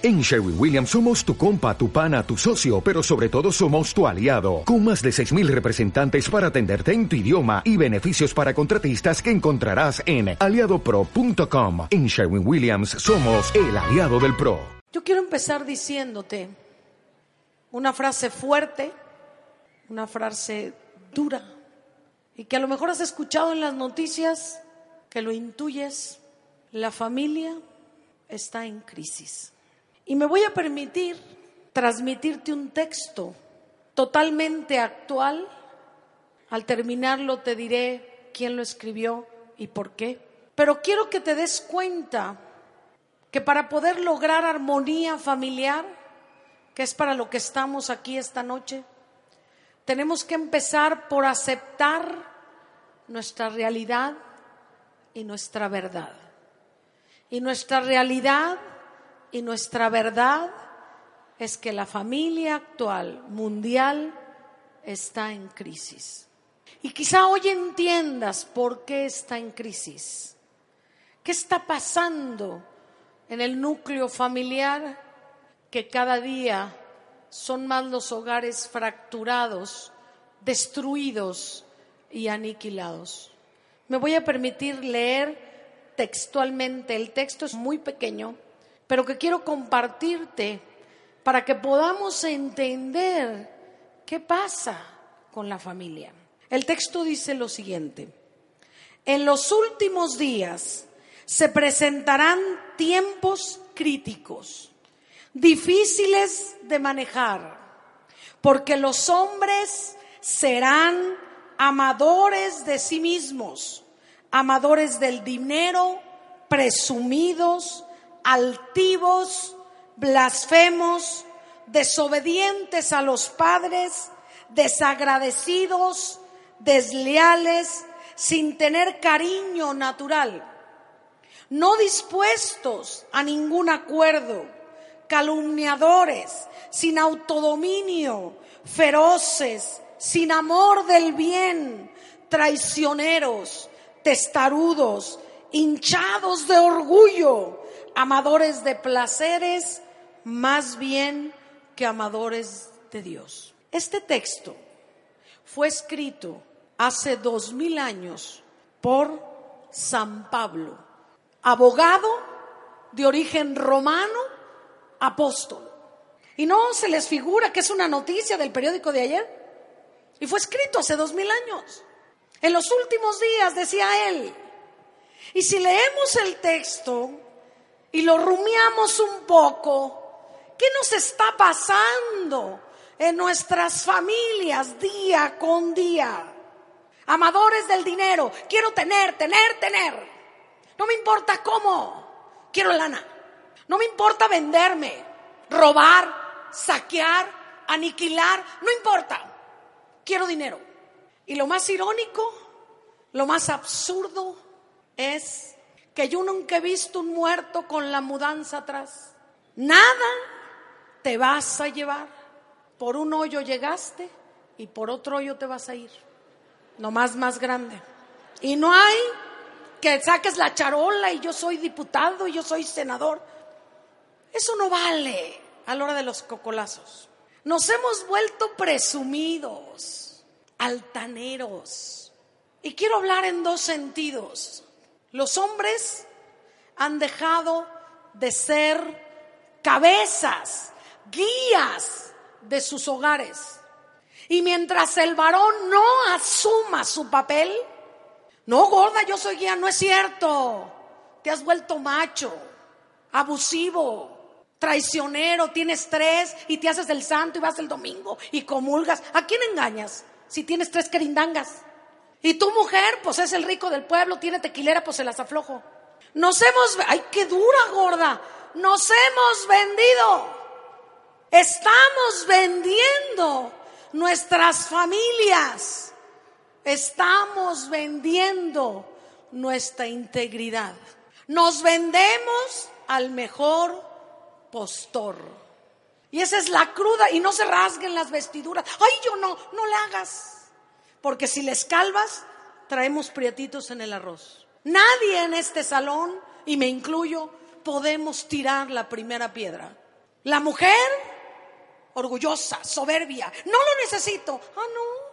En Sherwin Williams somos tu compa, tu pana, tu socio, pero sobre todo somos tu aliado, con más de 6.000 representantes para atenderte en tu idioma y beneficios para contratistas que encontrarás en aliadopro.com. En Sherwin Williams somos el aliado del PRO. Yo quiero empezar diciéndote una frase fuerte, una frase dura, y que a lo mejor has escuchado en las noticias, que lo intuyes, la familia está en crisis. Y me voy a permitir transmitirte un texto totalmente actual. Al terminarlo te diré quién lo escribió y por qué. Pero quiero que te des cuenta que para poder lograr armonía familiar, que es para lo que estamos aquí esta noche, tenemos que empezar por aceptar nuestra realidad y nuestra verdad. Y nuestra realidad y nuestra verdad es que la familia actual mundial está en crisis. Y quizá hoy entiendas por qué está en crisis. ¿Qué está pasando en el núcleo familiar que cada día son más los hogares fracturados, destruidos y aniquilados? Me voy a permitir leer textualmente. El texto es muy pequeño pero que quiero compartirte para que podamos entender qué pasa con la familia. El texto dice lo siguiente, en los últimos días se presentarán tiempos críticos, difíciles de manejar, porque los hombres serán amadores de sí mismos, amadores del dinero, presumidos, altivos, blasfemos, desobedientes a los padres, desagradecidos, desleales, sin tener cariño natural, no dispuestos a ningún acuerdo, calumniadores, sin autodominio, feroces, sin amor del bien, traicioneros, testarudos, hinchados de orgullo, amadores de placeres más bien que amadores de Dios. Este texto fue escrito hace dos mil años por San Pablo, abogado de origen romano, apóstol. Y no se les figura que es una noticia del periódico de ayer. Y fue escrito hace dos mil años. En los últimos días, decía él. Y si leemos el texto, y lo rumiamos un poco, ¿qué nos está pasando en nuestras familias día con día? Amadores del dinero, quiero tener, tener, tener. No me importa cómo, quiero lana. No me importa venderme, robar, saquear, aniquilar, no importa. Quiero dinero. Y lo más irónico, lo más absurdo es que yo nunca he visto un muerto con la mudanza atrás. Nada te vas a llevar. Por un hoyo llegaste y por otro hoyo te vas a ir. Nomás más grande. Y no hay que saques la charola y yo soy diputado y yo soy senador. Eso no vale a la hora de los cocolazos. Nos hemos vuelto presumidos, altaneros. Y quiero hablar en dos sentidos. Los hombres han dejado de ser cabezas, guías de sus hogares. Y mientras el varón no asuma su papel, no, gorda, yo soy guía, no es cierto. Te has vuelto macho, abusivo, traicionero, tienes tres y te haces el santo y vas el domingo y comulgas. ¿A quién engañas si tienes tres querindangas? Y tu mujer, pues es el rico del pueblo, tiene tequilera, pues se las aflojo. Nos hemos, ay, qué dura, gorda. Nos hemos vendido. Estamos vendiendo nuestras familias. Estamos vendiendo nuestra integridad. Nos vendemos al mejor postor. Y esa es la cruda. Y no se rasguen las vestiduras. Ay, yo no, no le hagas. Porque si les calvas, traemos prietitos en el arroz. Nadie en este salón, y me incluyo, podemos tirar la primera piedra. La mujer, orgullosa, soberbia. No lo necesito. Ah, no.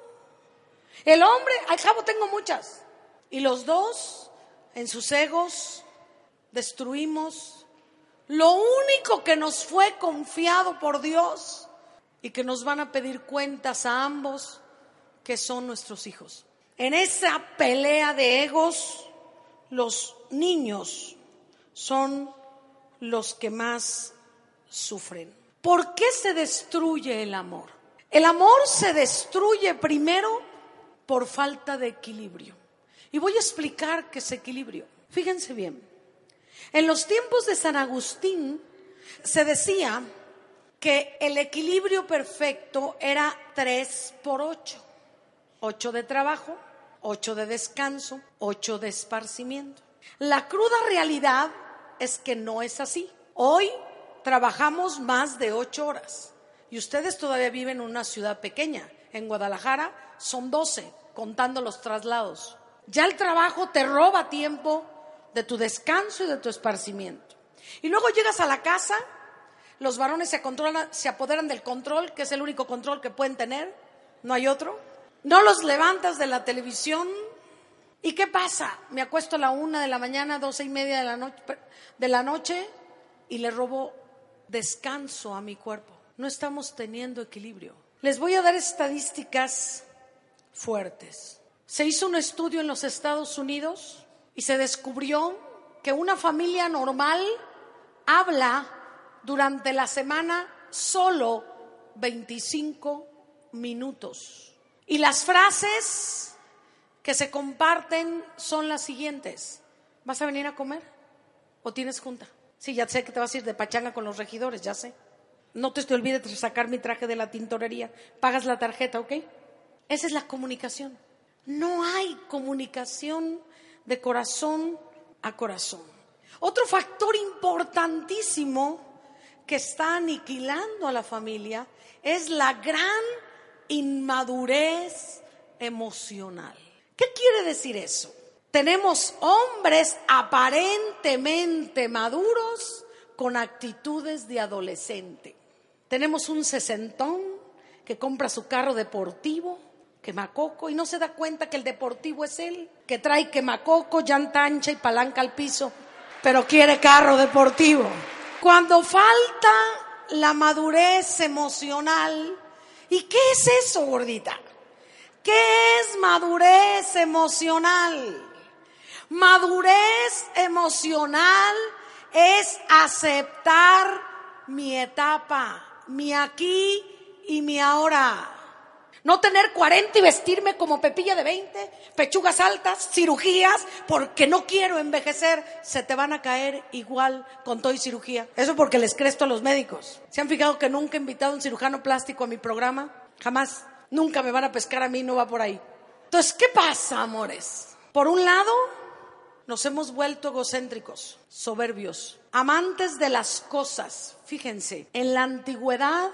El hombre, al cabo tengo muchas. Y los dos, en sus egos, destruimos lo único que nos fue confiado por Dios y que nos van a pedir cuentas a ambos, que son nuestros hijos. En esa pelea de egos, los niños son los que más sufren. ¿Por qué se destruye el amor? El amor se destruye primero por falta de equilibrio. Y voy a explicar qué es equilibrio. Fíjense bien. En los tiempos de San Agustín se decía que el equilibrio perfecto era 3 por 8. 8 de trabajo, 8 de descanso, 8 de esparcimiento. La cruda realidad es que no es así. Hoy trabajamos más de 8 horas y ustedes todavía viven en una ciudad pequeña. En Guadalajara son 12, contando los traslados. Ya el trabajo te roba tiempo de tu descanso y de tu esparcimiento. Y luego llegas a la casa, los varones se apoderan del control, que es el único control que pueden tener, no hay otro. No los levantas de la televisión. ¿Y qué pasa? Me acuesto a la una de la mañana, doce y media de la, noche, de la noche y le robo descanso a mi cuerpo. No estamos teniendo equilibrio. Les voy a dar estadísticas fuertes. Se hizo un estudio en los Estados Unidos y se descubrió que una familia normal habla durante la semana solo 25 minutos. Y las frases que se comparten son las siguientes. ¿Vas a venir a comer? ¿O tienes junta? Sí, ya sé que te vas a ir de pachanga con los regidores, ya sé. No te, olvides de sacar mi traje de la tintorería. Pagas la tarjeta, ¿ok? Esa es la comunicación. No hay comunicación de corazón a corazón. Otro factor importantísimo que está aniquilando a la familia es la gran inmadurez emocional. ¿Qué quiere decir eso? Tenemos hombres aparentemente maduros con actitudes de adolescente. Tenemos un sesentón que compra su carro deportivo, quemacoco, y no se da cuenta que el deportivo es él, que trae quemacoco, llanta ancha y palanca al piso, pero quiere carro deportivo. Cuando falta la madurez emocional, ¿y qué es eso, gordita? ¿Qué es madurez emocional? Madurez emocional es aceptar mi etapa, mi aquí y mi ahora. No tener 40 y vestirme como pepilla de 20, pechugas altas, cirugías, porque no quiero envejecer. Se te van a caer igual con todo y cirugía. Eso porque les cresto a los médicos. ¿Se han fijado que nunca he invitado a un cirujano plástico a mi programa? Jamás. Nunca me van a pescar a mí, no va por ahí. Entonces, ¿qué pasa, amores? Por un lado, nos hemos vuelto egocéntricos, soberbios, amantes de las cosas. Fíjense, en la antigüedad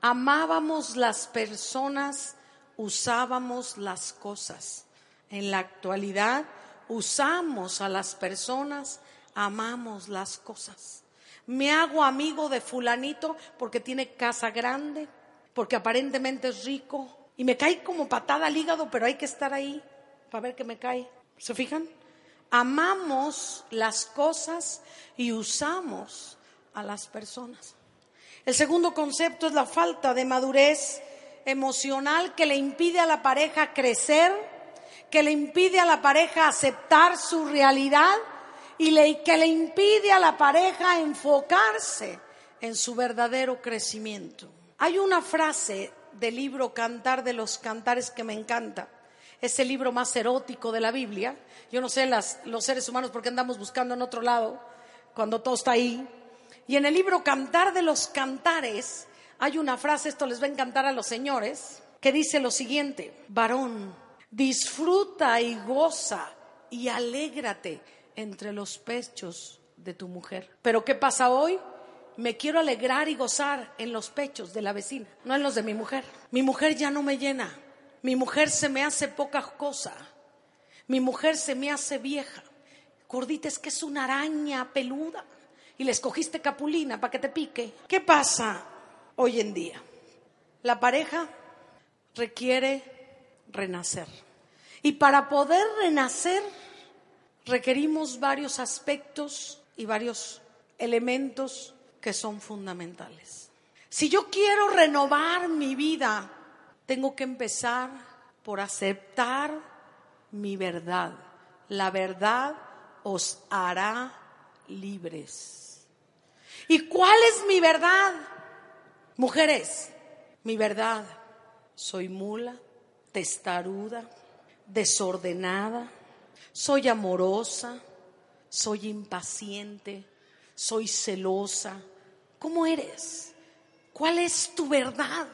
amábamos las personas, usábamos las cosas. En la actualidad usamos a las personas, amamos las cosas. Me hago amigo de fulanito porque tiene casa grande, porque aparentemente es rico y me cae como patada al hígado, pero hay que estar ahí para ver que me cae. ¿Se fijan? Amamos las cosas y usamos a las personas. El segundo concepto es la falta de madurez emocional que le impide a la pareja crecer, que le impide a la pareja aceptar su realidad y que le impide a la pareja enfocarse en su verdadero crecimiento. Hay una frase del libro Cantar de los Cantares que me encanta. Es el libro más erótico de la Biblia. Yo no sé los seres humanos por qué andamos buscando en otro lado cuando todo está ahí. Y en el libro Cantar de los Cantares hay una frase, esto les va a encantar a los señores, que dice lo siguiente, varón, disfruta y goza y alégrate entre los pechos de tu mujer. Pero ¿qué pasa hoy? Me quiero alegrar y gozar en los pechos de la vecina, no en los de mi mujer. Mi mujer ya no me llena, mi mujer se me hace poca cosa, mi mujer se me hace vieja. Gordita es que es una araña peluda y le escogiste capulina para que te pique. ¿Qué pasa hoy en día? La pareja requiere renacer. Y para poder renacer requerimos varios aspectos y varios elementos que son fundamentales. Si yo quiero renovar mi vida, tengo que empezar por aceptar mi verdad. La verdad os hará libres. ¿Y cuál es mi verdad? Mujeres, mi verdad. Soy mula, testaruda, desordenada, soy amorosa, soy impaciente, soy celosa. ¿Cómo eres? ¿Cuál es tu verdad?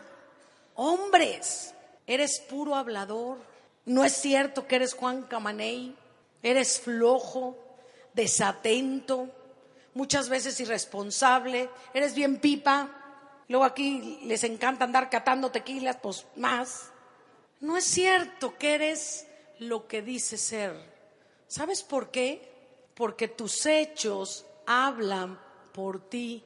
Hombres, eres puro hablador. No es cierto que eres Juan Camaney. Eres flojo, desatento, muchas veces irresponsable. Eres bien pipa. Luego aquí les encanta andar catando tequilas, pues más. No es cierto que eres lo que dices ser. ¿Sabes por qué? Porque tus hechos hablan por ti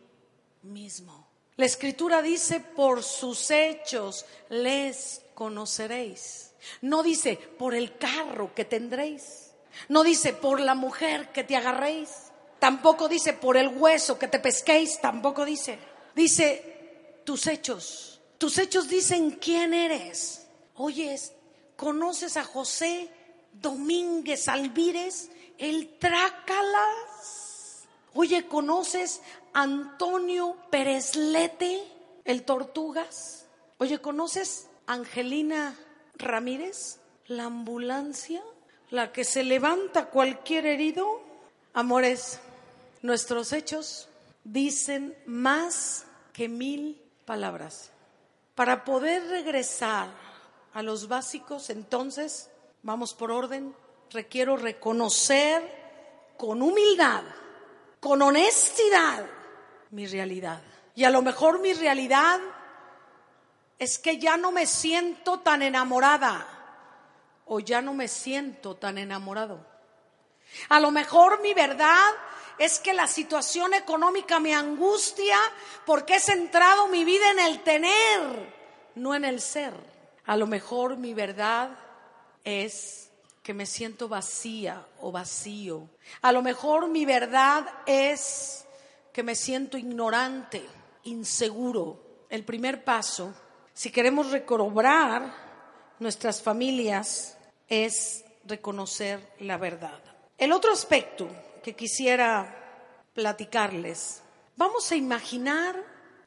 mismo. La escritura dice, por sus hechos les conoceréis. No dice, por el carro que tendréis. No dice, por la mujer que te agarréis. Tampoco dice, por el hueso que te pesquéis. Tampoco dice. Dice, tus hechos. Tus hechos dicen quién eres. Oyes, ¿conoces a José Domínguez Alvírez? El Trácalas. Oye, ¿conoces a Antonio Pérez Lete? El Tortugas. Oye, ¿conoces a Angelina Ramírez? La ambulancia, la que se levanta cualquier herido. Amores, nuestros hechos dicen más que mil palabras. Para poder regresar a los básicos, entonces, vamos por orden, requiero reconocer con humildad, con honestidad, mi realidad. Y a lo mejor mi realidad es que ya no me siento tan enamorada o ya no me siento tan enamorado. A lo mejor mi verdad es que la situación económica me angustia porque he centrado mi vida en el tener, no en el ser. A lo mejor mi verdad es que me siento vacía o vacío. A lo mejor mi verdad es que me siento ignorante, inseguro. El primer paso, si queremos recobrar nuestras familias, es reconocer la verdad. El otro aspecto que quisiera platicarles, vamos a imaginar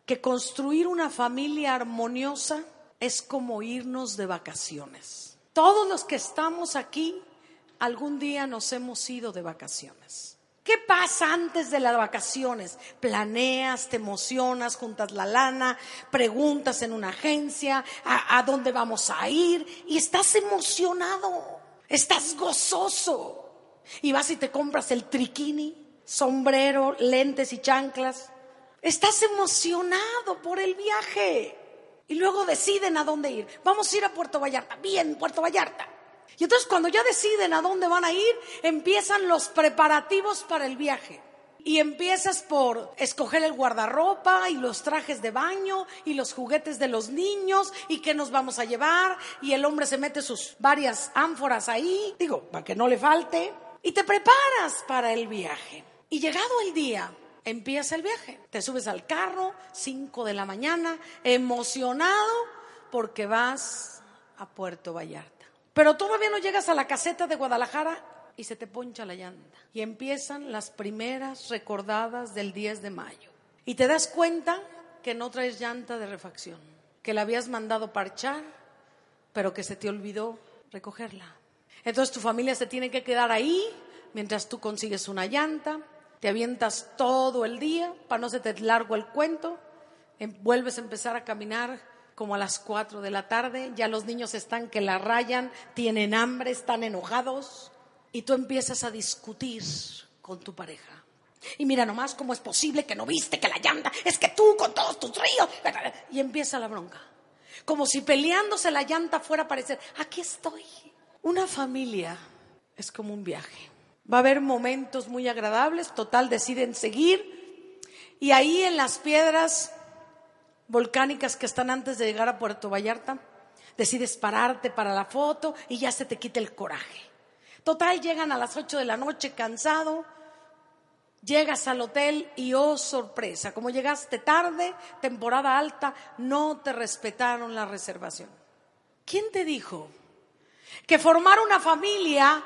que construir una familia armoniosa es como irnos de vacaciones. Todos los que estamos aquí, algún día nos hemos ido de vacaciones. ¿Qué pasa antes de las vacaciones? Planeas, te emocionas, juntas la lana, preguntas en una agencia a, dónde vamos a ir y estás emocionado, estás gozoso. Y vas y te compras el triquini, sombrero, lentes y chanclas. Estás emocionado por el viaje. Y luego deciden a dónde ir. Vamos a ir a Puerto Vallarta. Bien, Puerto Vallarta. Y entonces cuando ya deciden a dónde van a ir, empiezan los preparativos para el viaje. Y empiezas por escoger el guardarropa y los trajes de baño y los juguetes de los niños y qué nos vamos a llevar. Y el hombre se mete sus varias ánforas ahí, digo, para que no le falte. Y te preparas para el viaje. Y llegado el día, empieza el viaje. Te subes al carro, 5 de la mañana, emocionado porque vas a Puerto Vallarta. Pero todavía no llegas a la caseta de Guadalajara y se te poncha la llanta. Y empiezan las primeras recordadas del 10 de mayo. Y te das cuenta que no traes llanta de refacción, que la habías mandado parchar, pero que se te olvidó recogerla. Entonces tu familia se tiene que quedar ahí mientras tú consigues una llanta, te avientas todo el día para no se te largo el cuento, em, vuelves a empezar a caminar como a las 4 de la tarde, ya los niños están que la rayan, tienen hambre, están enojados y tú empiezas a discutir con tu pareja. Y mira nomás cómo es posible que no viste que la llanta, es que tú con todos tus ríos. Y empieza la bronca. Como si peleándose la llanta fuera a parecer, aquí estoy. Una familia es como un viaje. Va a haber momentos muy agradables, total, deciden seguir Y ahí en las piedras volcánicas que están antes de llegar a Puerto Vallarta, decides pararte para la foto y ya se te quita el coraje. Total, llegan a las 8 de la noche cansado, llegas al hotel y oh sorpresa, como llegaste tarde, temporada alta, no te respetaron la reservación. ¿Quién te dijo que formar una familia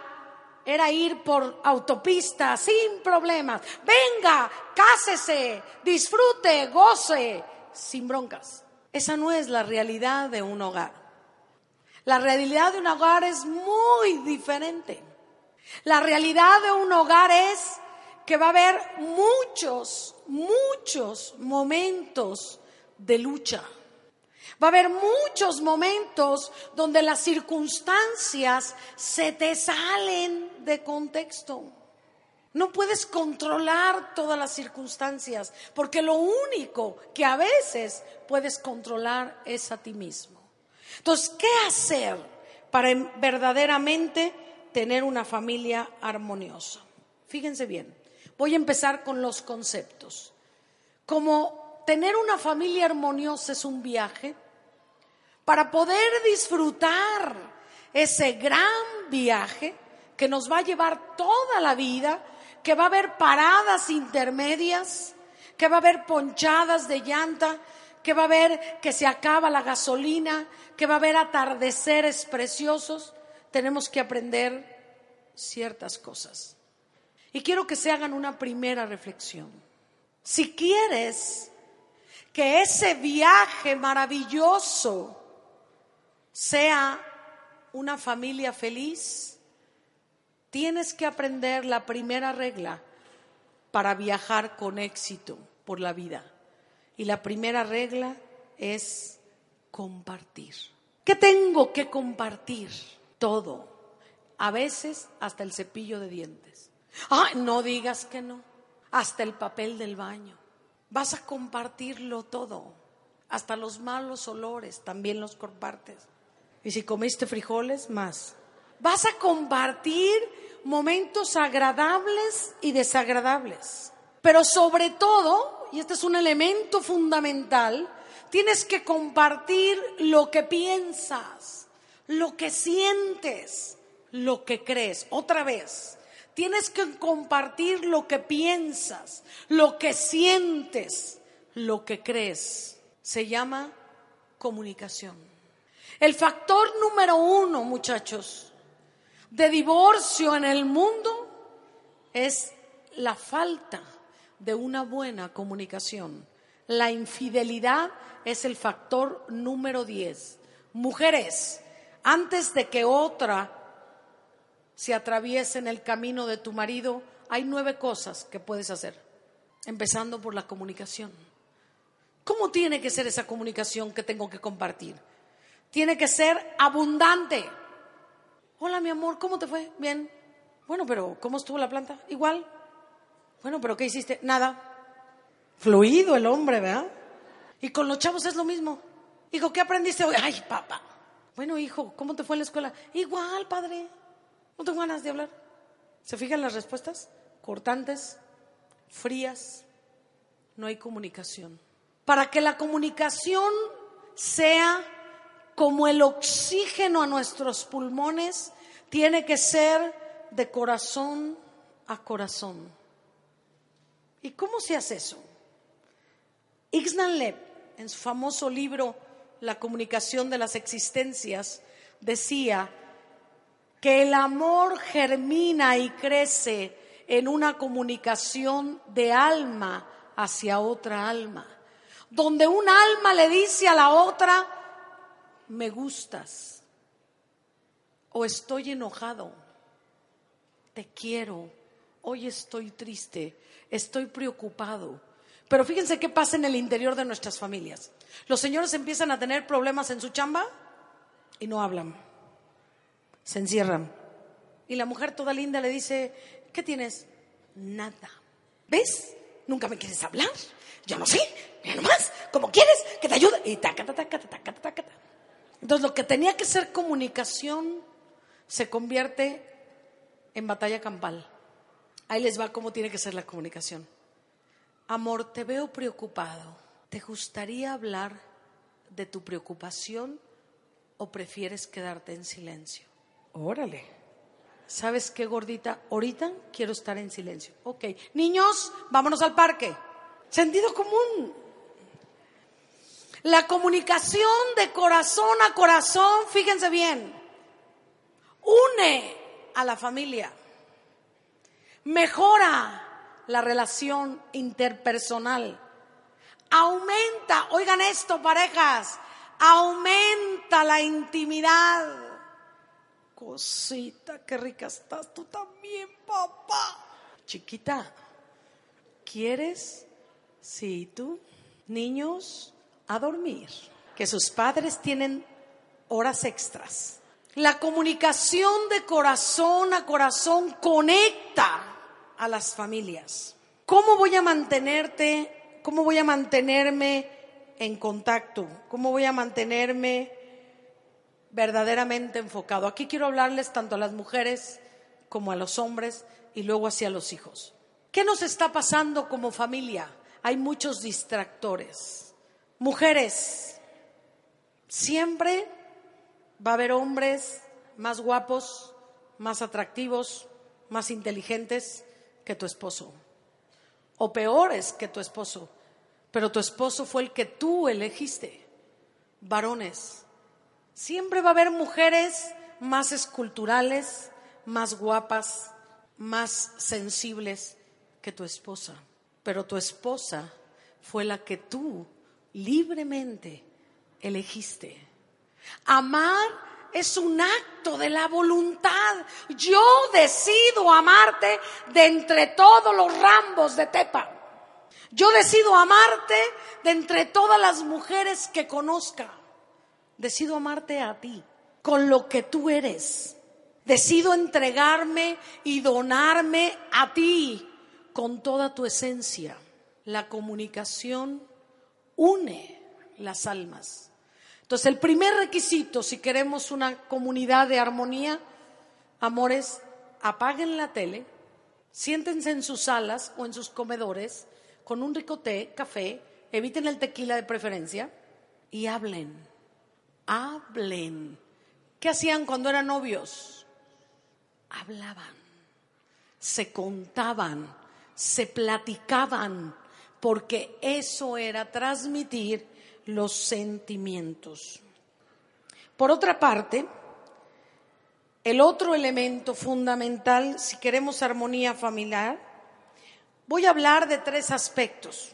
era ir por autopista sin problemas? Venga, cásese, disfrute, goce, sin broncas. Esa no es la realidad de un hogar. La realidad de un hogar es muy diferente. La realidad de un hogar es que va a haber muchos, muchos momentos de lucha. Va a haber muchos momentos donde las circunstancias se te salen de contexto. No puedes controlar todas las circunstancias, porque lo único que a veces puedes controlar es a ti mismo. Entonces, ¿qué hacer para verdaderamente tener una familia armoniosa? Fíjense bien, voy a empezar con los conceptos. Como tener una familia armoniosa es un viaje, para poder disfrutar ese gran viaje que nos va a llevar toda la vida, que va a haber paradas intermedias, que va a haber ponchadas de llanta, que va a haber que se acaba la gasolina, que va a haber atardeceres preciosos, tenemos que aprender ciertas cosas. Y quiero que se hagan una primera reflexión. Si quieres que ese viaje maravilloso sea una familia feliz, Tienes que aprender la primera regla para viajar con éxito por la vida. Y la primera regla es compartir. ¿Qué tengo que compartir? Todo. A veces hasta el cepillo de dientes. Ah, no digas que no. Hasta el papel del baño. Vas a compartirlo todo. Hasta los malos olores también los compartes. Y si comiste frijoles, más. Vas a compartir momentos agradables y desagradables. Pero sobre todo, y este es un elemento fundamental, tienes que compartir lo que piensas, lo que sientes, lo que crees. Otra vez, tienes que compartir lo que piensas, lo que sientes, lo que crees. Se llama comunicación. El factor número uno, muchachos, de divorcio en el mundo es la falta de una buena comunicación. La infidelidad es el factor número 10. Mujeres, antes de que otra se atraviese en el camino de tu marido, hay nueve cosas que puedes hacer, empezando por la comunicación. ¿Cómo tiene que ser esa comunicación que tengo que compartir? Tiene que ser abundante. Hola, mi amor, ¿cómo te fue? Bien. Bueno, pero ¿cómo estuvo la planta? Igual. Bueno, pero ¿qué hiciste? Nada. Fluido el hombre, ¿verdad? Y con los chavos es lo mismo. Hijo, ¿qué aprendiste hoy? Ay, papá. Bueno, hijo, ¿cómo te fue en la escuela? Igual, padre. No tengo ganas de hablar. ¿Se fijan las respuestas? Cortantes, frías. No hay comunicación. Para que la comunicación sea como el oxígeno a nuestros pulmones, tiene que ser de corazón a corazón. ¿Y cómo se hace eso? Ixnan Leb, en su famoso libro La comunicación de las existencias, decía que el amor germina y crece en una comunicación de alma hacia otra alma, donde un alma le dice a la otra, me gustas o estoy enojado, te quiero, hoy estoy triste, estoy preocupado. Pero fíjense qué pasa en el interior de nuestras familias. Los señores empiezan a tener problemas en su chamba y no hablan, se encierran. Y la mujer toda linda le dice, ¿qué tienes? Nada. ¿Ves? Nunca me quieres hablar. Yo no sé, ya nomás, como quieres, que te ayude. Y taca, taca, taca, taca, taca, taca. Entonces lo que tenía que ser comunicación se convierte en batalla campal. Ahí les va cómo tiene que ser la comunicación. Amor, te veo preocupado. ¿Te gustaría hablar de tu preocupación o prefieres quedarte en silencio? Órale. ¿Sabes qué, gordita? Ahorita quiero estar en silencio. Ok. Niños, vámonos al parque. Sentido común. La comunicación de corazón a corazón, fíjense bien, une a la familia, mejora la relación interpersonal, aumenta, oigan esto parejas, aumenta la intimidad. Cosita, qué rica estás tú también, papá. Chiquita, ¿quieres? Sí, tú, niños, a dormir. Que sus padres tienen horas extras. La comunicación de corazón a corazón conecta a las familias. ¿Cómo voy a mantenerte? ¿Cómo voy a mantenerme en contacto? ¿Cómo voy a mantenerme verdaderamente enfocado? Aquí quiero hablarles tanto a las mujeres como a los hombres y luego hacia los hijos. ¿Qué nos está pasando como familia? Hay muchos distractores. Mujeres, siempre va a haber hombres más guapos, más atractivos, más inteligentes que tu esposo. O peores que tu esposo. Pero tu esposo fue el que tú elegiste. Varones. Siempre va a haber mujeres más esculturales, más guapas, más sensibles que tu esposa. Pero tu esposa fue la que tú libremente elegiste. Amar es un acto de la voluntad. Yo decido amarte de entre todos los rambos de Tepa. Yo decido amarte de entre todas las mujeres que conozca. Decido amarte a ti, con lo que tú eres. Decido entregarme y donarme a ti con toda tu esencia. La comunicación une las almas. Entonces, el primer requisito, si queremos una comunidad de armonía, amores, apaguen la tele, siéntense en sus salas o en sus comedores con un rico té, café, eviten el tequila de preferencia y hablen, hablen. ¿Qué hacían cuando eran novios? Hablaban, se contaban, se platicaban porque eso era transmitir los sentimientos. Por otra parte, el otro elemento fundamental, si queremos armonía familiar, voy a hablar de tres aspectos.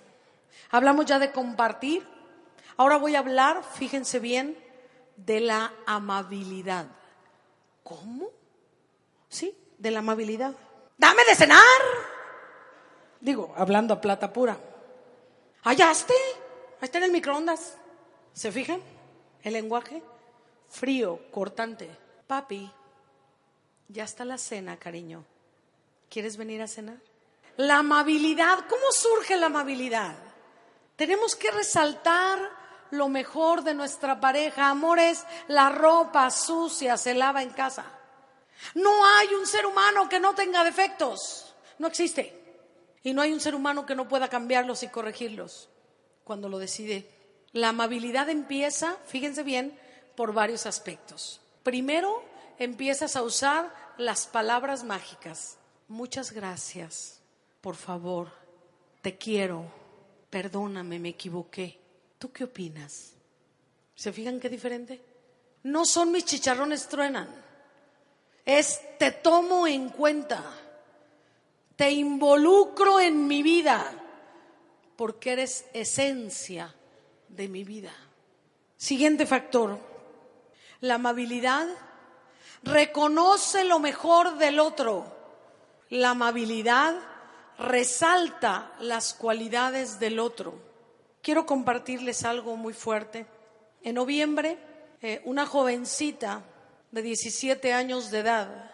Hablamos ya de compartir, ahora voy a hablar, fíjense bien, de la amabilidad. ¿Cómo? Sí, de la amabilidad. Dame de cenar. Digo, hablando a plata pura. ¿Hallaste? Ahí está en el microondas. ¿Se fijan? El lenguaje frío, cortante. Papi, ya está la cena, cariño. ¿Quieres venir a cenar? La amabilidad, ¿cómo surge la amabilidad? Tenemos que resaltar lo mejor de nuestra pareja. Amores, la ropa sucia se lava en casa. No hay un ser humano que no tenga defectos. No existe. Y no hay un ser humano que no pueda cambiarlos y corregirlos cuando lo decide. La amabilidad empieza, fíjense bien, por varios aspectos. Primero, empiezas a usar las palabras mágicas. Muchas gracias, por favor, te quiero, perdóname, me equivoqué. ¿Tú qué opinas? ¿Se fijan qué diferente? No son mis chicharrones truenan, es te tomo en cuenta te involucro en mi vida porque eres esencia de mi vida. Siguiente factor, la amabilidad reconoce lo mejor del otro. La amabilidad resalta las cualidades del otro. Quiero compartirles algo muy fuerte. En noviembre, eh, una jovencita de 17 años de edad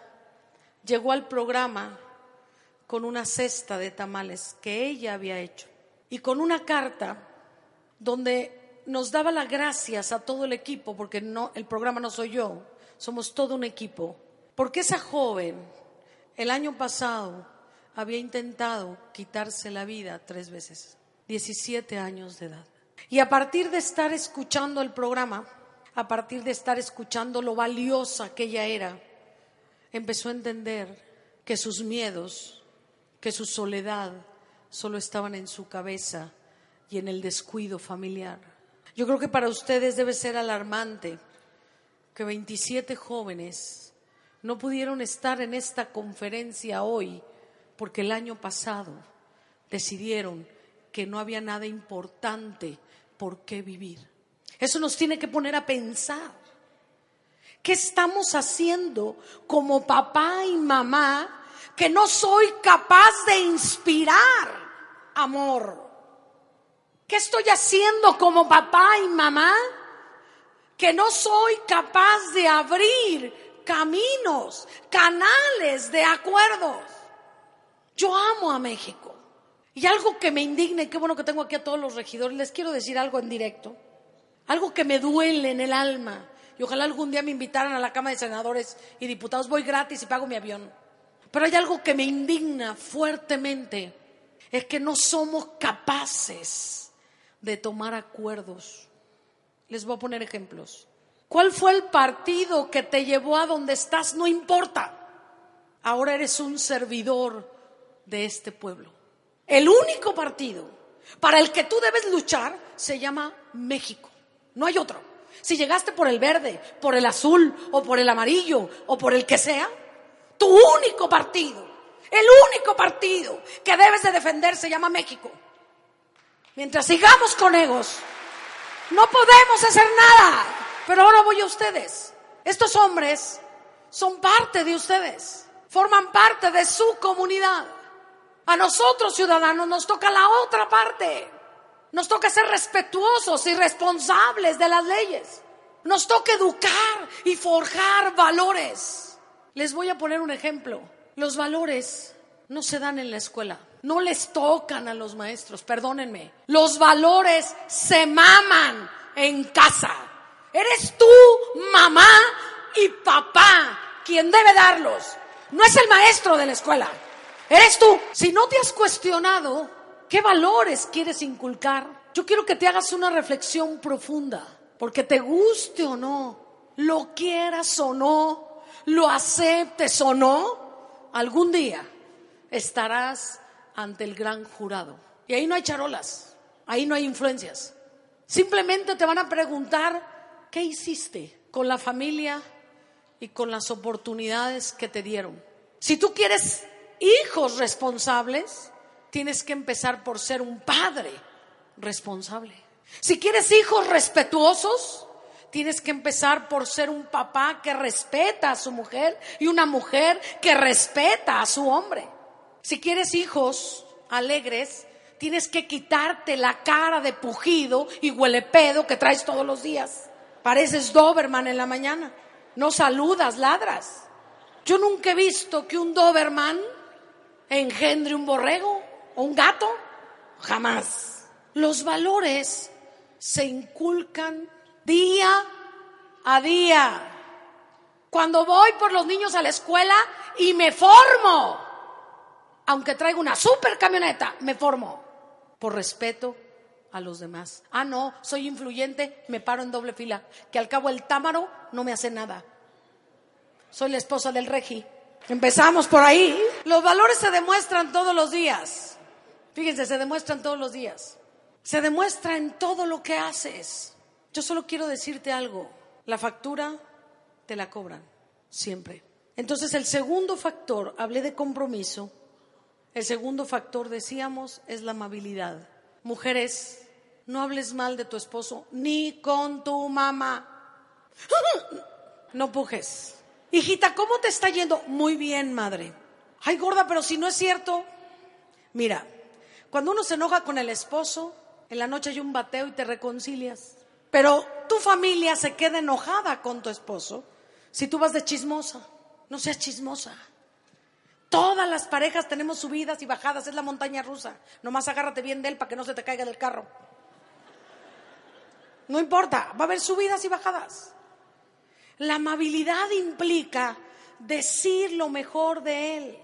llegó al programa con una cesta de tamales que ella había hecho y con una carta donde nos daba las gracias a todo el equipo, porque no, el programa no soy yo, somos todo un equipo, porque esa joven el año pasado había intentado quitarse la vida tres veces, 17 años de edad. Y a partir de estar escuchando el programa, a partir de estar escuchando lo valiosa que ella era, empezó a entender que sus miedos, que su soledad solo estaban en su cabeza y en el descuido familiar. Yo creo que para ustedes debe ser alarmante que 27 jóvenes no pudieron estar en esta conferencia hoy porque el año pasado decidieron que no había nada importante por qué vivir. Eso nos tiene que poner a pensar. ¿Qué estamos haciendo como papá y mamá que no soy capaz de inspirar amor? ¿Qué estoy haciendo como papá y mamá que no soy capaz de abrir caminos, canales de acuerdos? Yo amo a México. Y algo que me indigna, y qué bueno que tengo aquí a todos los regidores, les quiero decir algo en directo. Algo que me duele en el alma. Y ojalá algún día me invitaran a la Cámara de Senadores y Diputados. Voy gratis y pago mi avión. Pero hay algo que me indigna fuertemente. Es que no somos capaces de tomar acuerdos. Les voy a poner ejemplos. ¿Cuál fue el partido que te llevó a donde estás? No importa. Ahora eres un servidor de este pueblo. El único partido para el que tú debes luchar se llama México. No hay otro. Si llegaste por el verde, por el azul o por el amarillo o por el que sea, tu único partido, el único partido que debes de defender se llama México. Mientras sigamos con egos, no podemos hacer nada. Pero ahora voy a ustedes. Estos hombres son parte de ustedes, forman parte de su comunidad. A nosotros ciudadanos nos toca la otra parte. Nos toca ser respetuosos y responsables de las leyes. Nos toca educar y forjar valores. Les voy a poner un ejemplo. Los valores no se dan en la escuela. No les tocan a los maestros, perdónenme. Los valores se maman en casa. Eres tú, mamá y papá, quien debe darlos. No es el maestro de la escuela. Eres tú. Si no te has cuestionado ¿Qué valores quieres inculcar? Yo quiero que te hagas una reflexión profunda, porque te guste o no, lo quieras o no, lo aceptes o no, algún día estarás ante el gran jurado. Y ahí no hay charolas, ahí no hay influencias. Simplemente te van a preguntar, ¿qué hiciste con la familia y con las oportunidades que te dieron? Si tú quieres hijos responsables, tienes que empezar por ser un padre responsable. Si quieres hijos respetuosos, tienes que empezar por ser un papá que respeta a su mujer y una mujer que respeta a su hombre. Si quieres hijos alegres, tienes que quitarte la cara de pujido y huele pedo que traes todos los días. Pareces Doberman en la mañana. No saludas, ladras. Yo nunca he visto que un Doberman engendre un borrego un gato? Jamás. Los valores se inculcan día a día. Cuando voy por los niños a la escuela y me formo, aunque traigo una super camioneta, me formo por respeto a los demás. Ah, no, soy influyente, me paro en doble fila, que al cabo el támaro no me hace nada. Soy la esposa del regi. Empezamos por ahí. Los valores se demuestran todos los días. Fíjense, se demuestran todos los días. Se demuestra en todo lo que haces. Yo solo quiero decirte algo. La factura te la cobran, siempre. Entonces el segundo factor, hablé de compromiso. El segundo factor, decíamos, es la amabilidad. Mujeres, no hables mal de tu esposo ni con tu mamá. No pujes. Hijita, ¿cómo te está yendo? Muy bien, madre. Ay, gorda, pero si no es cierto. Mira, cuando uno se enoja con el esposo, en la noche hay un bateo y te reconcilias. Pero tu familia se queda enojada con tu esposo si tú vas de chismosa. No seas chismosa. Todas las parejas tenemos subidas y bajadas, es la montaña rusa. Nomás agárrate bien de él para que no se te caiga del carro. No importa, va a haber subidas y bajadas. La amabilidad implica decir lo mejor de él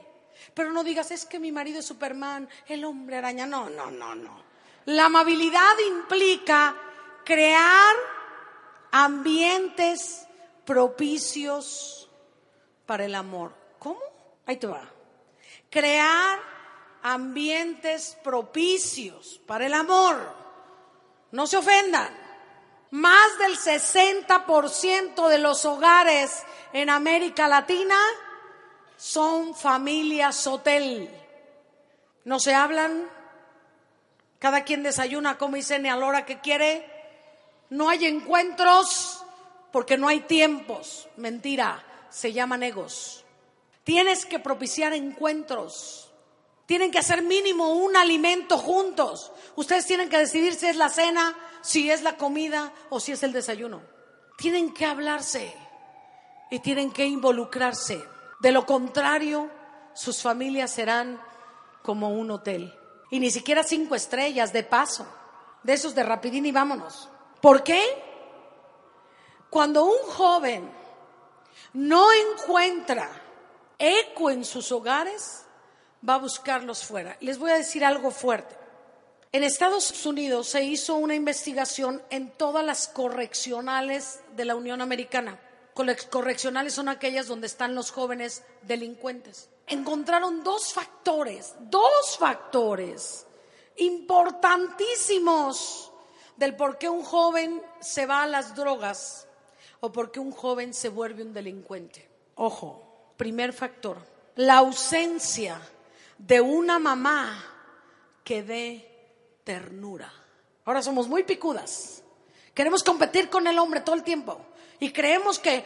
Pero no digas, es que mi marido es Superman, el hombre araña. No, no, no, no. La amabilidad implica crear ambientes propicios para el amor. ¿Cómo? Ahí te va. Crear ambientes propicios para el amor. No se ofendan. Más del 60% de los hogares en América Latina son familias hotel. No se hablan, cada quien desayuna, come y cena a la hora que quiere. No hay encuentros porque no hay tiempos. Mentira, se llaman egos. Tienes que propiciar encuentros. Tienen que hacer mínimo un alimento juntos. Ustedes tienen que decidir si es la cena, si es la comida o si es el desayuno. Tienen que hablarse y tienen que involucrarse. De lo contrario, sus familias serán como un hotel. Y ni siquiera cinco estrellas de paso. De esos de rapidín y vámonos. ¿Por qué? Cuando un joven no encuentra eco en sus hogares, va a buscarlos fuera. Les voy a decir algo fuerte. En Estados Unidos se hizo una investigación en todas las correccionales de la Unión Americana. Correccionales son aquellas donde están los jóvenes delincuentes. Encontraron dos factores, dos factores importantísimos del por qué un joven se va a las drogas o por qué un joven se vuelve un delincuente. Ojo, primer factor, la ausencia de una mamá que dé ternura. Ahora somos muy picudas. Queremos competir con el hombre todo el tiempo y creemos que,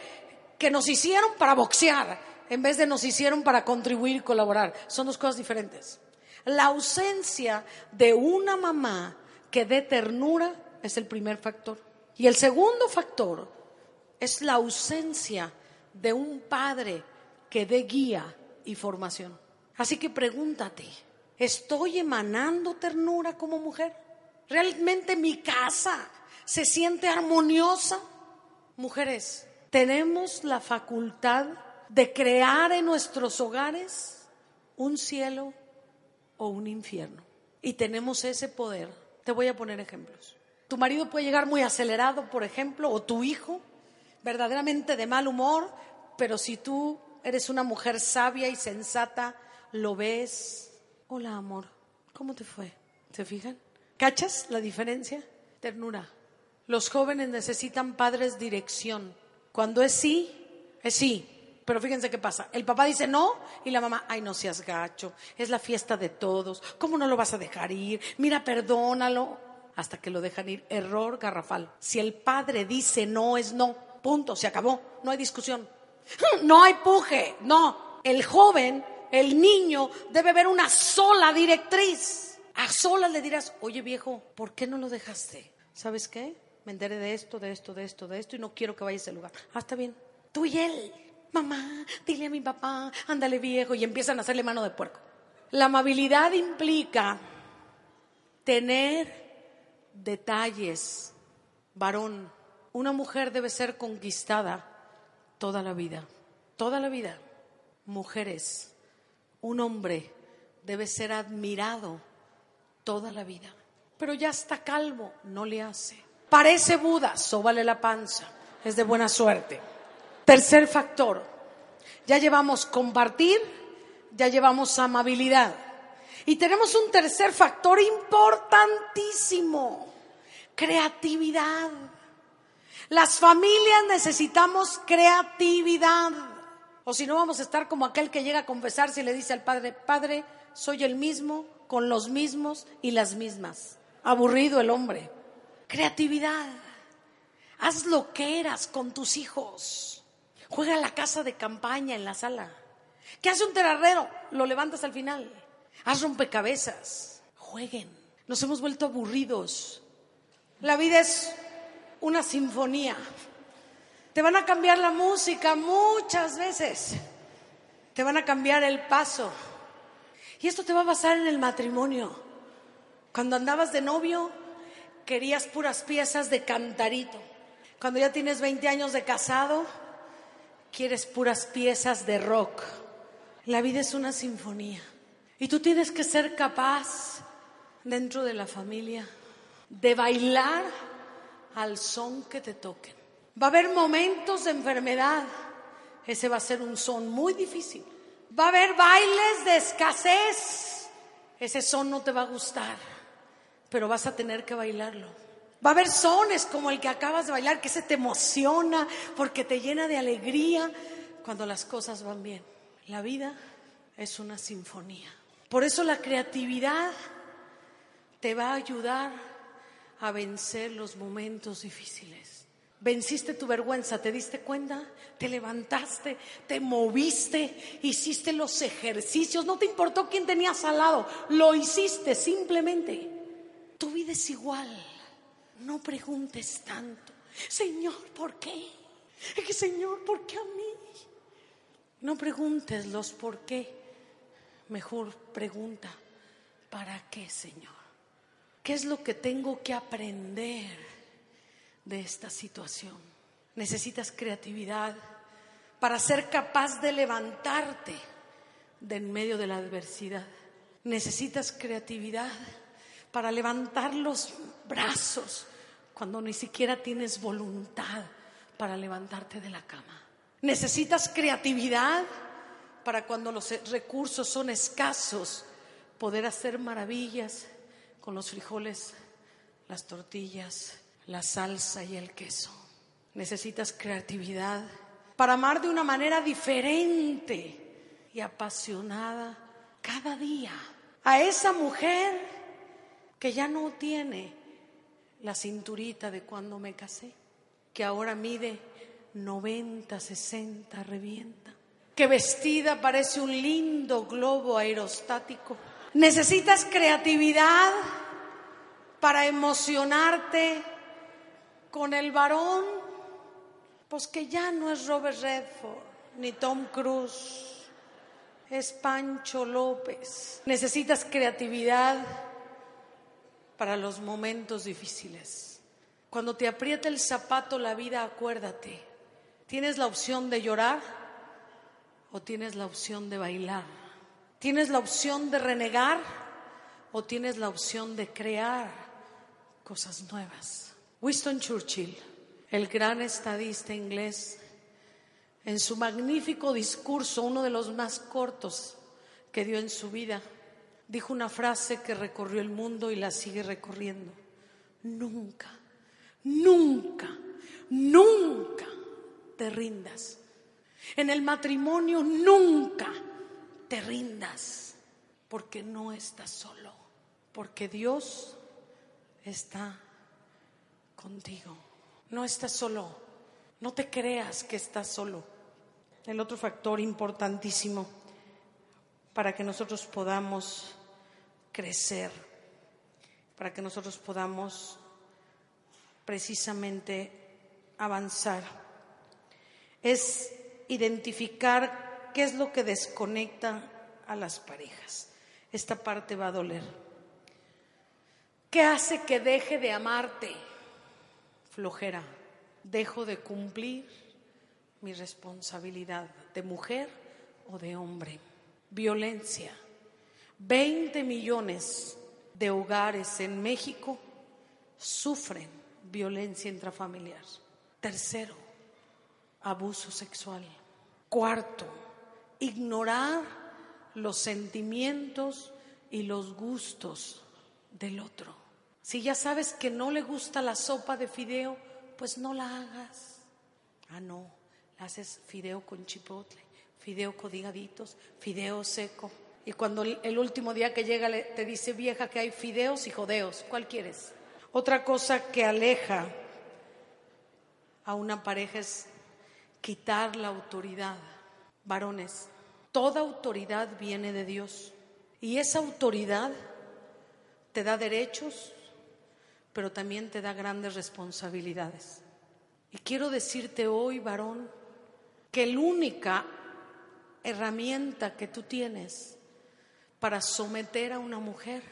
que nos hicieron para boxear en vez de nos hicieron para contribuir y colaborar. Son dos cosas diferentes. La ausencia de una mamá que dé ternura es el primer factor. Y el segundo factor es la ausencia de un padre que dé guía y formación. Así que pregúntate, ¿estoy emanando ternura como mujer? ¿Realmente mi casa se siente armoniosa? Mujeres, tenemos la facultad de crear en nuestros hogares un cielo o un infierno. Y tenemos ese poder. Te voy a poner ejemplos. Tu marido puede llegar muy acelerado, por ejemplo, o tu hijo, verdaderamente de mal humor, pero si tú eres una mujer sabia y sensata, lo ves. Hola, amor, ¿cómo te fue? ¿Se fijan? ¿Cachas la diferencia? Ternura. Los jóvenes necesitan padres dirección. Cuando es sí, es sí. Pero fíjense qué pasa. El papá dice no y la mamá, ay, no seas gacho. Es la fiesta de todos. ¿Cómo no lo vas a dejar ir? Mira, perdónalo. Hasta que lo dejan ir. Error garrafal. Si el padre dice no, es no. Punto. Se acabó. No hay discusión. No hay puje. No. El joven el niño debe ver una sola directriz. A solas le dirás, oye viejo, ¿por qué no lo dejaste? ¿Sabes qué? Me enteré de esto, de esto, de esto, de esto y no quiero que vaya a ese lugar. Ah, está bien. Tú y él. Mamá, dile a mi papá, ándale viejo y empiezan a hacerle mano de puerco. La amabilidad implica tener detalles. Varón, una mujer debe ser conquistada toda la vida, toda la vida. Mujeres, un hombre debe ser admirado toda la vida. Pero ya está calvo, no le hace. Parece Buda, sóbale la panza. Es de buena suerte. Tercer factor. Ya llevamos compartir, ya llevamos amabilidad. Y tenemos un tercer factor importantísimo, creatividad. Las familias necesitamos creatividad. O si no, vamos a estar como aquel que llega a confesarse y le dice al padre, Padre, soy el mismo, con los mismos y las mismas. Aburrido el hombre. Creatividad. Haz lo que eras con tus hijos. Juega a la casa de campaña en la sala. ¿Qué hace un terrarero? Lo levantas al final. Haz rompecabezas. Jueguen. Nos hemos vuelto aburridos. La vida es una sinfonía. Te van a cambiar la música muchas veces. Te van a cambiar el paso. Y esto te va a pasar en el matrimonio. Cuando andabas de novio, querías puras piezas de cantarito. Cuando ya tienes 20 años de casado, quieres puras piezas de rock. La vida es una sinfonía y tú tienes que ser capaz dentro de la familia de bailar al son que te toquen. Va a haber momentos de enfermedad, ese va a ser un son muy difícil. Va a haber bailes de escasez, ese son no te va a gustar, pero vas a tener que bailarlo. Va a haber sones como el que acabas de bailar, que se te emociona porque te llena de alegría cuando las cosas van bien. La vida es una sinfonía. Por eso la creatividad te va a ayudar a vencer los momentos difíciles. Venciste tu vergüenza, ¿te diste cuenta? Te levantaste, te moviste, hiciste los ejercicios, no te importó quién tenías al lado, lo hiciste simplemente. Tu vida es igual, no preguntes tanto. Señor, ¿por qué? Señor, ¿por qué a mí? No preguntes los por qué, mejor pregunta, ¿para qué, Señor? ¿Qué es lo que tengo que aprender de esta situación? Necesitas creatividad para ser capaz de levantarte de en medio de la adversidad. Necesitas creatividad para levantar los brazos cuando ni siquiera tienes voluntad para levantarte de la cama. Necesitas creatividad para cuando los recursos son escasos, poder hacer maravillas con los frijoles, las tortillas, la salsa y el queso. Necesitas creatividad para amar de una manera diferente y apasionada cada día a esa mujer que ya no tiene la cinturita de cuando me casé, que ahora mide 90, 60, revienta, que vestida parece un lindo globo aerostático Necesitas creatividad para emocionarte con el varón, pues que ya no es Robert Redford ni Tom Cruise, es Pancho López. Necesitas creatividad para los momentos difíciles. Cuando te aprieta el zapato la vida, acuérdate, tienes la opción de llorar o tienes la opción de bailar. Tienes la opción de renegar o tienes la opción de crear cosas nuevas. Winston Churchill, el gran estadista inglés, en su magnífico discurso, uno de los más cortos que dio en su vida, dijo una frase que recorrió el mundo y la sigue recorriendo. Nunca, nunca, nunca te rindas. En el matrimonio nunca te rindas, porque no estás solo, porque Dios está contigo. No estás solo, no te creas que estás solo. El otro factor importantísimo para que nosotros podamos crecer, para que nosotros podamos precisamente avanzar, es identificar qué es lo que desconecta a las parejas. Esta parte va a doler. ¿Qué hace que deje de amarte? Flojera. Dejo de cumplir mi responsabilidad de mujer o de hombre. Violencia. 20 millones de hogares en México sufren violencia intrafamiliar. Tercero, abuso sexual. Cuarto, ignorar los sentimientos y los gustos del otro. Si ya sabes que no le gusta la sopa de fideo, pues no la hagas. Ah, no, haces fideo con chipotle, fideo codigaditos, fideo seco. Y cuando el último día que llega te dice vieja que hay fideos y jodeos, ¿cuál quieres? Otra cosa que aleja a una pareja es quitar la autoridad. Varones, toda autoridad viene de Dios y esa autoridad te da derechos, pero también te da grandes responsabilidades. Y quiero decirte hoy, varón, que la única herramienta que tú tienes para someter a una mujer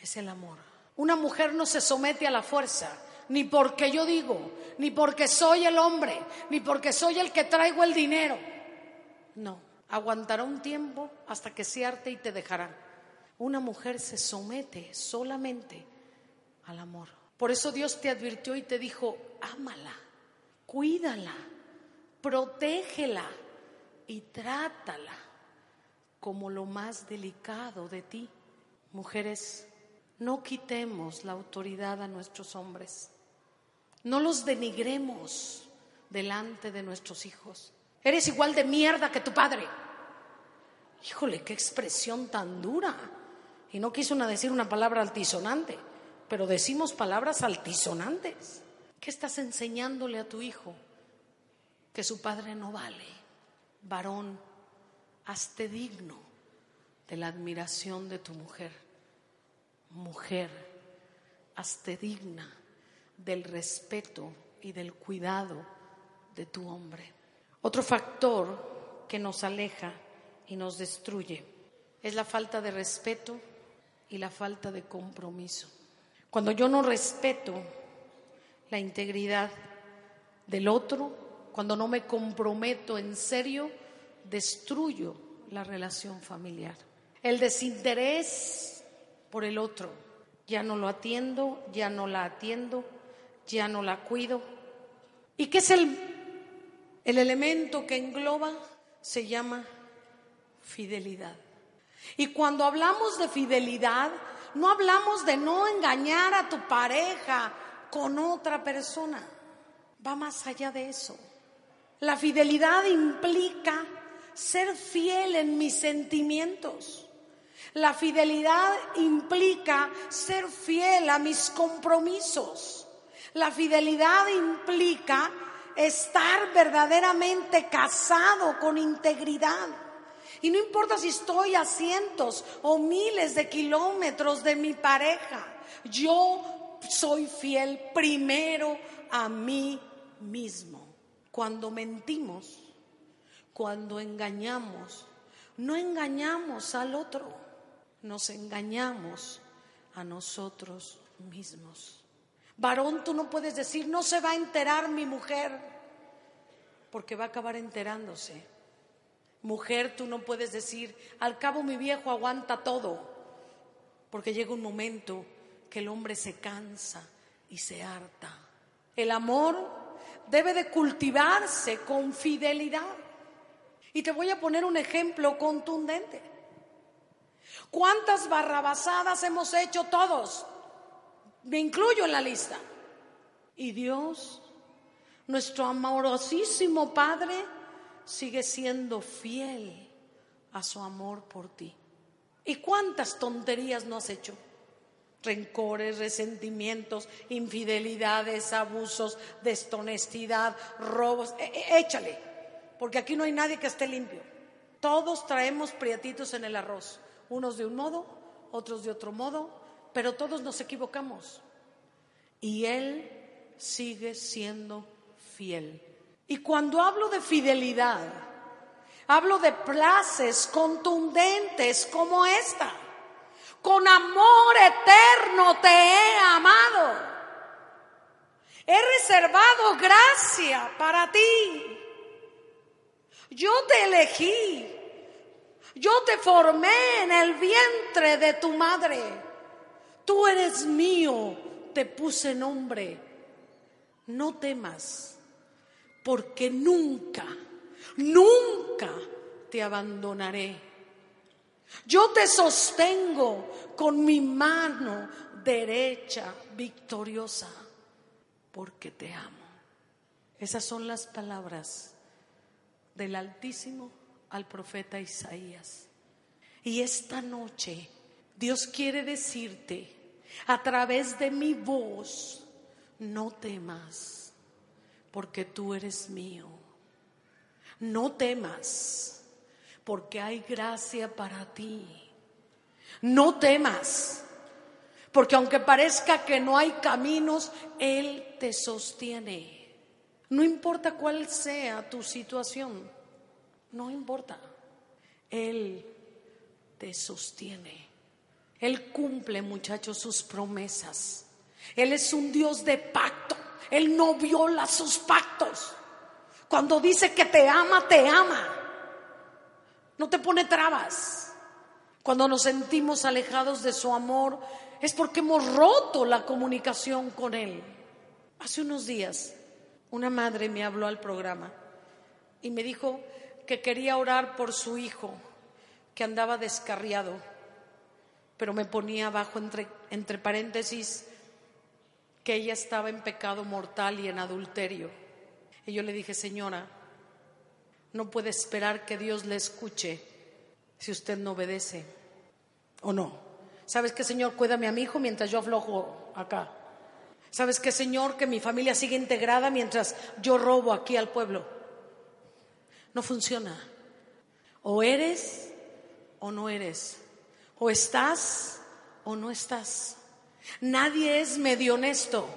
es el amor. Una mujer no se somete a la fuerza, ni porque yo digo, ni porque soy el hombre, ni porque soy el que traigo el dinero. No, aguantará un tiempo hasta que se y te dejará. Una mujer se somete solamente amor. Por eso Dios te advirtió y te dijo, ámala, cuídala, protégela y trátala como lo más delicado de ti. Mujeres, no quitemos la autoridad a nuestros hombres. No los denigremos delante de nuestros hijos. Eres igual de mierda que tu padre. Híjole, qué expresión tan dura. Y no quiso una decir una palabra altisonante, pero decimos palabras altisonantes. ¿Qué estás enseñándole a tu hijo? Que su padre no vale. Varón, hazte digno de la admiración de tu mujer. Mujer, hazte digna del respeto y del cuidado de tu hombre. Otro factor que nos aleja y nos destruye es la falta de respeto y la falta de compromiso. Cuando yo no respeto la integridad del otro, cuando no me comprometo en serio, destruyo la relación familiar. El desinterés por el otro, ya no lo atiendo, ya no la atiendo, ya no la cuido. ¿Y qué es el el elemento que engloba se llama fidelidad. Y cuando hablamos de fidelidad, no hablamos de no engañar a tu pareja con otra persona. Va más allá de eso. La fidelidad implica ser fiel en mis sentimientos. La fidelidad implica ser fiel a mis compromisos. La fidelidad implica estar verdaderamente casado con integridad. Y no importa si estoy a cientos o miles de kilómetros de mi pareja, yo soy fiel primero a mí mismo. Cuando mentimos, cuando engañamos, no engañamos al otro, nos engañamos a nosotros mismos. Varón, tú no puedes decir, no se va a enterar mi mujer, porque va a acabar enterándose. Mujer, tú no puedes decir, al cabo mi viejo aguanta todo, porque llega un momento que el hombre se cansa y se harta. El amor debe de cultivarse con fidelidad. Y te voy a poner un ejemplo contundente. ¿Cuántas barrabasadas hemos hecho todos? Me incluyo en la lista. Y Dios, nuestro amorosísimo Padre, sigue siendo fiel a su amor por ti. ¿Y cuántas tonterías no has hecho? Rencores, resentimientos, infidelidades, abusos, deshonestidad, robos. E, e, échale, porque aquí no hay nadie que esté limpio. Todos traemos prietitos en el arroz, unos de un modo, otros de otro modo, pero todos nos equivocamos. Y Él sigue siendo fiel. Y cuando hablo de fidelidad, hablo de places contundentes como esta. Con amor eterno te he amado. He reservado gracia para ti. Yo te elegí. Yo te formé en el vientre de tu madre tú eres mío, te puse nombre. No temas, porque nunca, nunca te abandonaré. Yo te sostengo con mi mano derecha victoriosa, porque te amo. Esas son las palabras del Altísimo al profeta Isaías. Y esta noche Dios quiere decirte a través de mi voz, no temas, porque tú eres mío. No temas, porque hay gracia para ti. No temas, porque aunque parezca que no hay caminos, Él te sostiene. No importa cuál sea tu situación, no importa. Él te sostiene. Él cumple, muchachos, sus promesas. Él es un Dios de pacto. Él no viola sus pactos. Cuando dice que te ama, te ama. no te pone trabas. Cuando nos sentimos alejados de su amor es porque hemos roto la comunicación con Él. Hace unos días una madre me habló al programa y me dijo que quería orar por su hijo que andaba descarriado, pero me ponía abajo entre, entre paréntesis que ella estaba en pecado mortal y en adulterio. Y yo le dije, señora, no puede esperar que Dios le escuche si usted no obedece o no. ¿Sabes qué, Señor? Cuídame a mi hijo mientras yo aflojo acá. ¿Sabes qué, Señor? Que mi familia sigue integrada mientras yo robo aquí al pueblo. No funciona. O eres o no eres. O estás o no estás. Nadie es medio honesto.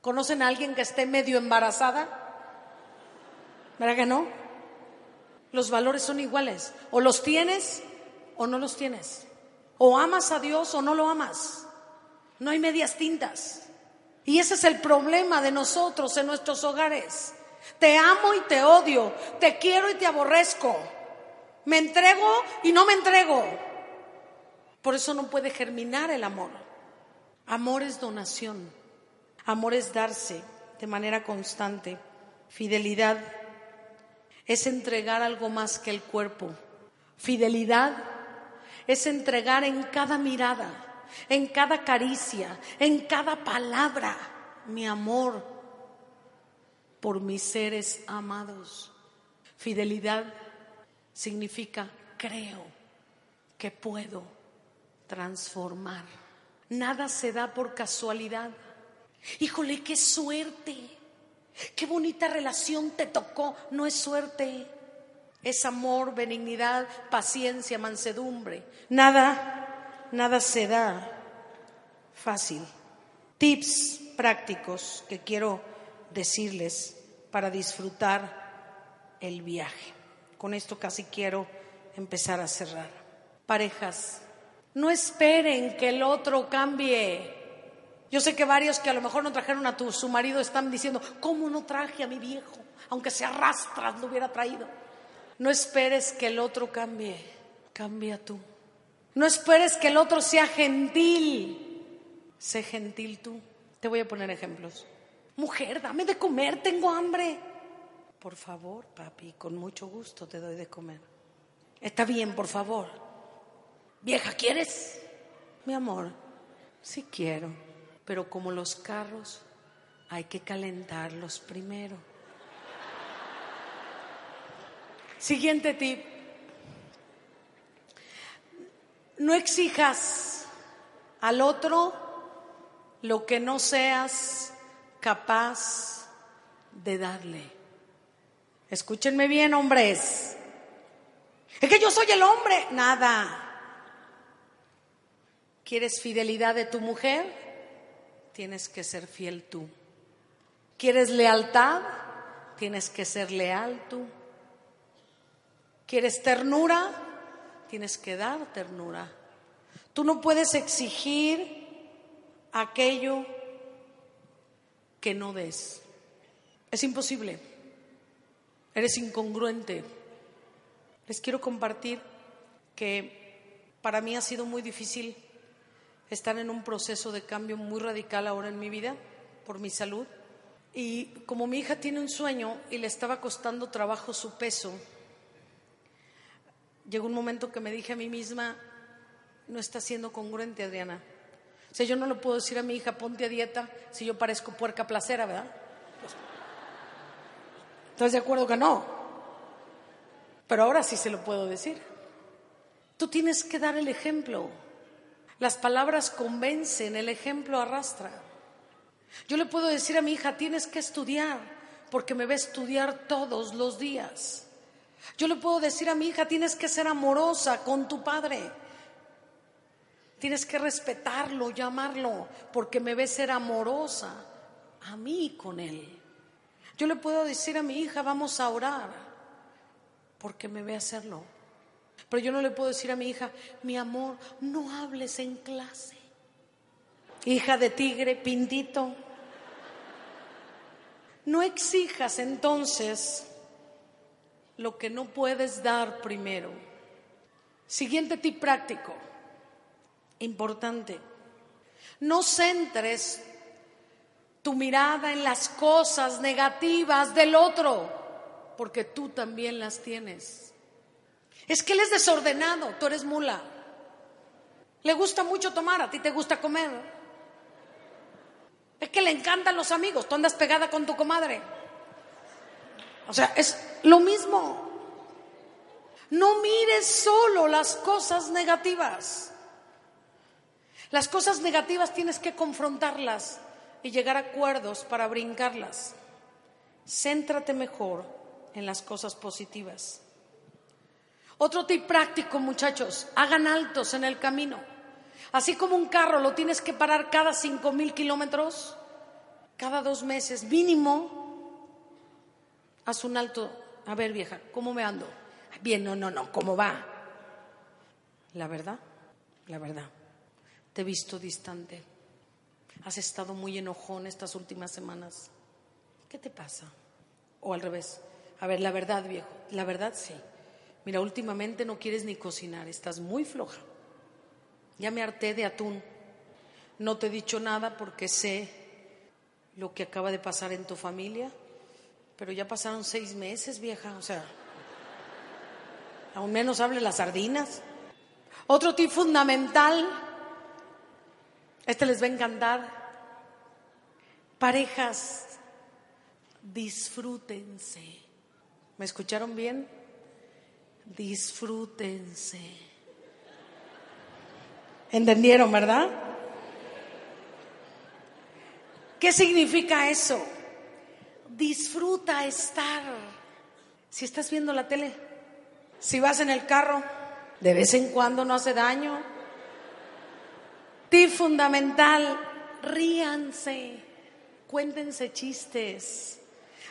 ¿Conocen a alguien que esté medio embarazada? ¿Verdad que no? Los valores son iguales. O los tienes o no los tienes. O amas a Dios o no lo amas. No hay medias tintas. Y ese es el problema de nosotros en nuestros hogares. Te amo y te odio. Te quiero y te aborrezco. Me entrego y no me entrego. Por eso no puede germinar el amor. Amor es donación. Amor es darse de manera constante. Fidelidad es entregar algo más que el cuerpo. Fidelidad es entregar en cada mirada, en cada caricia, en cada palabra mi amor por mis seres amados. Fidelidad significa creo que puedo transformar. Nada se da por casualidad. Híjole, qué suerte. Qué bonita relación te tocó, no es suerte, es amor, benignidad, paciencia, mansedumbre. Nada, nada se da fácil. Tips prácticos que quiero decirles para disfrutar el viaje. Con esto casi quiero empezar a cerrar. Parejas, no esperen que el otro cambie. Yo sé que varios que a lo mejor no trajeron a tu, su marido están diciendo, ¿cómo no traje a mi viejo? Aunque se arrastra, lo hubiera traído. No esperes que el otro cambie, cambia tú. No esperes que el otro sea gentil, sé gentil tú. Te voy a poner ejemplos. Mujer, dame de comer, tengo hambre. Por favor, papi, con mucho gusto te doy de comer. Está bien, por favor. Vieja, ¿quieres? Mi amor, sí quiero pero como los carros hay que calentarlos primero. Siguiente tip. No exijas al otro lo que no seas capaz de darle. Escúchenme bien, hombres. Es que yo soy el hombre. Nada. ¿Quieres fidelidad de tu mujer? tienes que ser fiel tú. ¿Quieres lealtad? Tienes que ser leal tú. ¿Quieres ternura? Tienes que dar ternura. Tú no puedes exigir aquello que no des. Es imposible. Eres incongruente. Les quiero compartir que para mí ha sido muy difícil están en un proceso de cambio muy radical ahora en mi vida por mi salud. Y como mi hija tiene un sueño y le estaba costando trabajo su peso, llegó un momento que me dije a mí misma, no está siendo congruente, Adriana. O sea, yo no le puedo decir a mi hija, ponte a dieta, si yo parezco puerca placera, ¿verdad? ¿Estás de acuerdo que no? Pero ahora sí se lo puedo decir. Tú tienes que dar el ejemplo. Las palabras convencen, el ejemplo arrastra. Yo le puedo decir a mi hija, tienes que estudiar, porque me ve estudiar todos los días. Yo le puedo decir a mi hija, tienes que ser amorosa con tu padre. Tienes que respetarlo, llamarlo, porque me ve ser amorosa a mí con él. Yo le puedo decir a mi hija, vamos a orar, porque me ve hacerlo. Pero yo no le puedo decir a mi hija, mi amor, no hables en clase. Hija de tigre, pindito. No exijas entonces lo que no puedes dar primero. Siguiente tip práctico, importante. No centres tu mirada en las cosas negativas del otro, porque tú también las tienes. Es que él es desordenado, tú eres mula. Le gusta mucho tomar, a ti te gusta comer. Es que le encantan los amigos, tú andas pegada con tu comadre. O sea, es lo mismo. No mires solo las cosas negativas. Las cosas negativas tienes que confrontarlas y llegar a acuerdos para brincarlas. Céntrate mejor en las cosas positivas. Otro tip práctico, muchachos, hagan altos en el camino. Así como un carro lo tienes que parar cada cinco mil kilómetros, cada dos meses mínimo, haz un alto. A ver, vieja, ¿cómo me ando? Bien, no, no, no, ¿cómo va? La verdad, la verdad, te he visto distante. Has estado muy enojón estas últimas semanas. ¿Qué te pasa? O al revés. A ver, la verdad, viejo, la verdad sí. Mira, últimamente no quieres ni cocinar, estás muy floja. Ya me harté de atún. No te he dicho nada porque sé lo que acaba de pasar en tu familia, pero ya pasaron seis meses, vieja, o sea, aún menos hable las sardinas. Otro tip fundamental, este les va a encantar. Parejas, disfrútense. ¿Me escucharon bien? Disfrútense. ¿Entendieron, verdad? ¿Qué significa eso? Disfruta estar. Si estás viendo la tele, si vas en el carro, de vez en cuando no hace daño. Tip fundamental, ríanse, cuéntense chistes,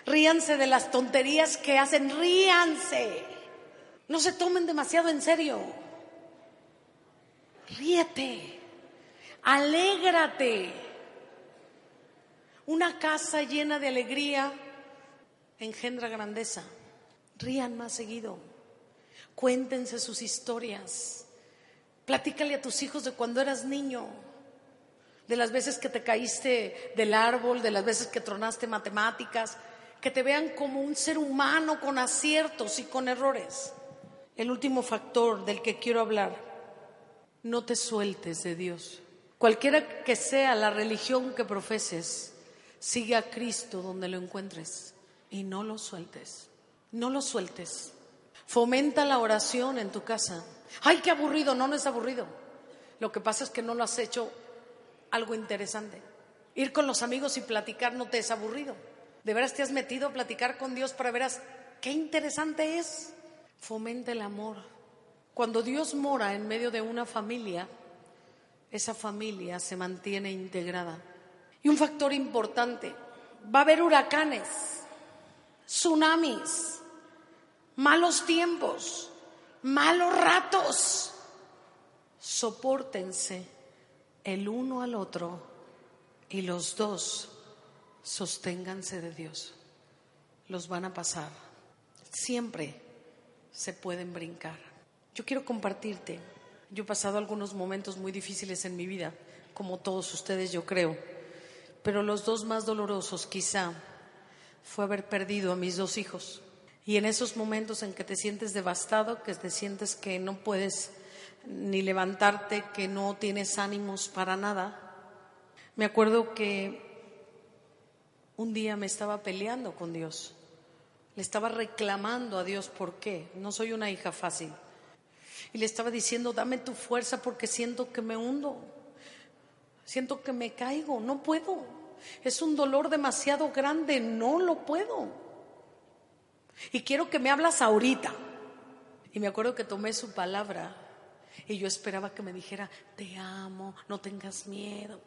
ríanse de las tonterías que hacen, ríanse. No se tomen demasiado en serio. Ríete, alégrate. Una casa llena de alegría engendra grandeza. Rían más seguido. Cuéntense sus historias. Platícale a tus hijos de cuando eras niño, de las veces que te caíste del árbol, de las veces que tronaste matemáticas, que te vean como un ser humano con aciertos y con errores. El último factor del que quiero hablar, no te sueltes de Dios. Cualquiera que sea la religión que profeses, sigue a Cristo donde lo encuentres y no lo sueltes. No lo sueltes. Fomenta la oración en tu casa. Ay, qué aburrido. No, no es aburrido. Lo que pasa es que no lo has hecho algo interesante. Ir con los amigos y platicar no te es aburrido. De veras te has metido a platicar con Dios para ver qué interesante es. Fomenta el amor. Cuando Dios mora en medio de una familia, esa familia se mantiene integrada. Y un factor importante, va a haber huracanes, tsunamis, malos tiempos, malos ratos. Sopórtense el uno al otro y los dos sosténganse de Dios. Los van a pasar. Siempre se pueden brincar. Yo quiero compartirte. Yo he pasado algunos momentos muy difíciles en mi vida, como todos ustedes yo creo, pero los dos más dolorosos quizá fue haber perdido a mis dos hijos. Y en esos momentos en que te sientes devastado, que te sientes que no puedes ni levantarte, que no tienes ánimos para nada, me acuerdo que un día me estaba peleando con Dios. Le estaba reclamando a Dios por qué. No soy una hija fácil. Y le estaba diciendo, dame tu fuerza porque siento que me hundo. Siento que me caigo. No puedo. Es un dolor demasiado grande. No lo puedo. Y quiero que me hablas ahorita. Y me acuerdo que tomé su palabra y yo esperaba que me dijera, te amo, no tengas miedo,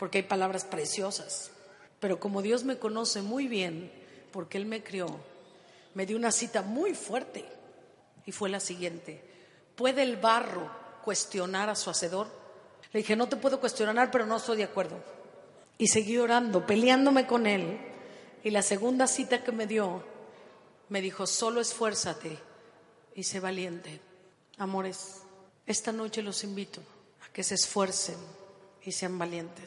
porque hay palabras preciosas. Pero como Dios me conoce muy bien, porque Él me crió, me dio una cita muy fuerte y fue la siguiente. ¿Puede el barro cuestionar a su hacedor? Le dije, no te puedo cuestionar, pero no estoy de acuerdo. Y seguí orando, peleándome con Él. Y la segunda cita que me dio me dijo, solo esfuérzate y sé valiente. Amores, esta noche los invito a que se esfuercen y sean valientes.